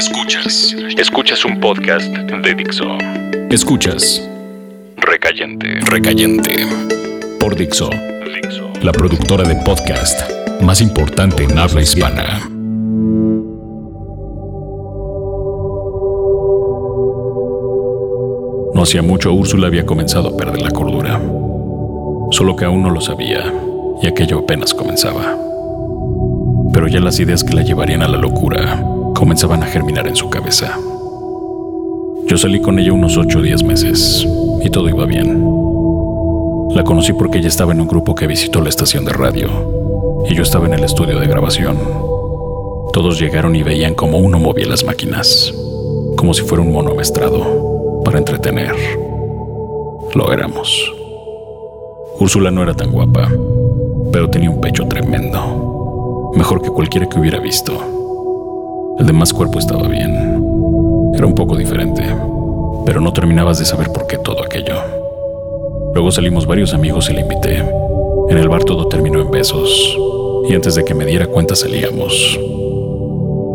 Escuchas. Escuchas un podcast de Dixo. Escuchas. Recayente. Recayente. Por Dixo. La productora de podcast más importante en habla hispana. No hacía mucho Úrsula había comenzado a perder la cordura. Solo que aún no lo sabía, y aquello apenas comenzaba. Pero ya las ideas que la llevarían a la locura comenzaban a germinar en su cabeza. Yo salí con ella unos 8 o 10 meses y todo iba bien. La conocí porque ella estaba en un grupo que visitó la estación de radio y yo estaba en el estudio de grabación. Todos llegaron y veían cómo uno movía las máquinas, como si fuera un mono amestrado, para entretener. Lo éramos. Úrsula no era tan guapa, pero tenía un pecho tremendo, mejor que cualquiera que hubiera visto. El demás cuerpo estaba bien. Era un poco diferente, pero no terminabas de saber por qué todo aquello. Luego salimos varios amigos y la invité. En el bar todo terminó en besos, y antes de que me diera cuenta salíamos.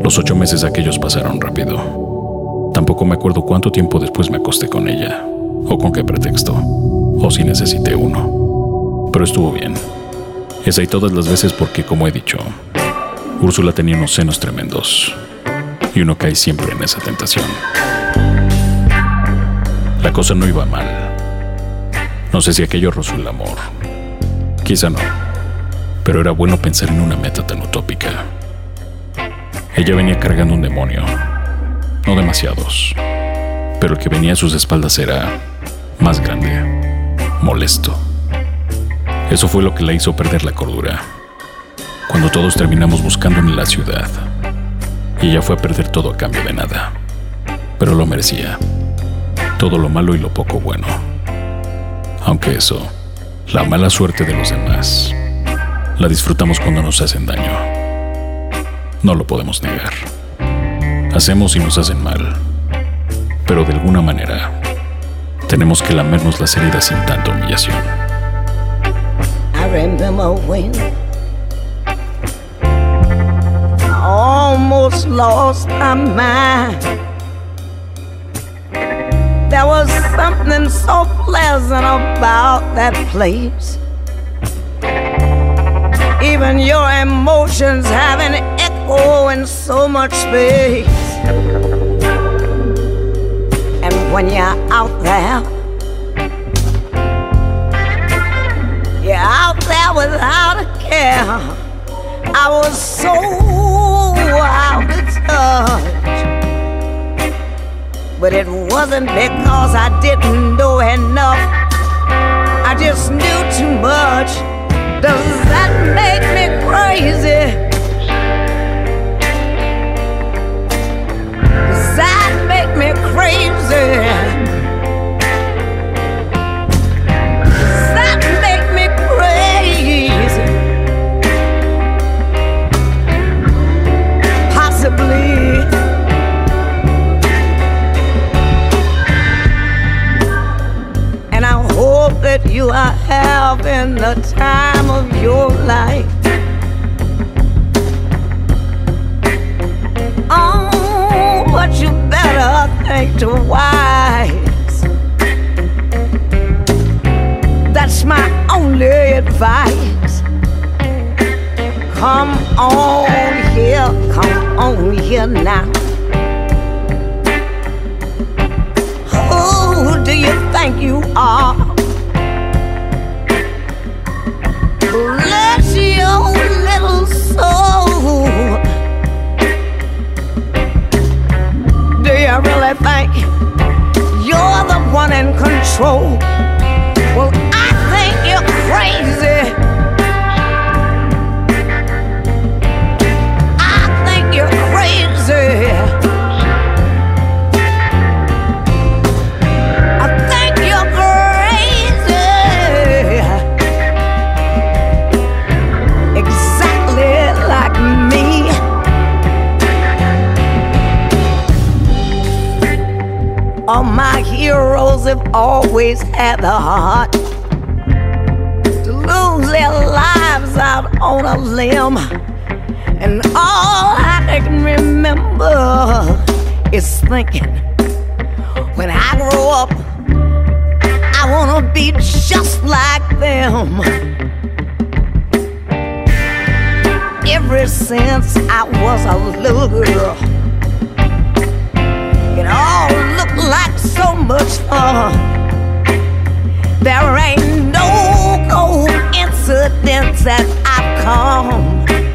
Los ocho meses aquellos pasaron rápido. Tampoco me acuerdo cuánto tiempo después me acosté con ella, o con qué pretexto, o si necesité uno. Pero estuvo bien. Esa y todas las veces porque, como he dicho, Úrsula tenía unos senos tremendos y uno cae siempre en esa tentación. La cosa no iba mal. No sé si aquello rozó el amor. Quizá no. Pero era bueno pensar en una meta tan utópica. Ella venía cargando un demonio. No demasiados. Pero el que venía a sus espaldas era más grande, molesto. Eso fue lo que la hizo perder la cordura. Cuando todos terminamos buscando en la ciudad, y ella fue a perder todo a cambio de nada. Pero lo merecía. Todo lo malo y lo poco bueno. Aunque eso, la mala suerte de los demás, la disfrutamos cuando nos hacen daño. No lo podemos negar. Hacemos y nos hacen mal. Pero de alguna manera, tenemos que lamernos las heridas sin tanta humillación. Almost lost my mind. There was something so pleasant about that place. Even your emotions have an echo in so much space. And when you're out there, you're out there without a care. I was so touch. But it wasn't because I didn't know enough. I just knew too much. Does that make having the time of your life. Oh, but you better think twice. That's my only advice. Come on here, come on here now. Control? All my heroes have always had the heart to lose their lives out on a limb. And all I can remember is thinking, when I grow up, I wanna be just like them. Ever since I was a little girl, it all like so much fun. There ain't no coincidence that I've come.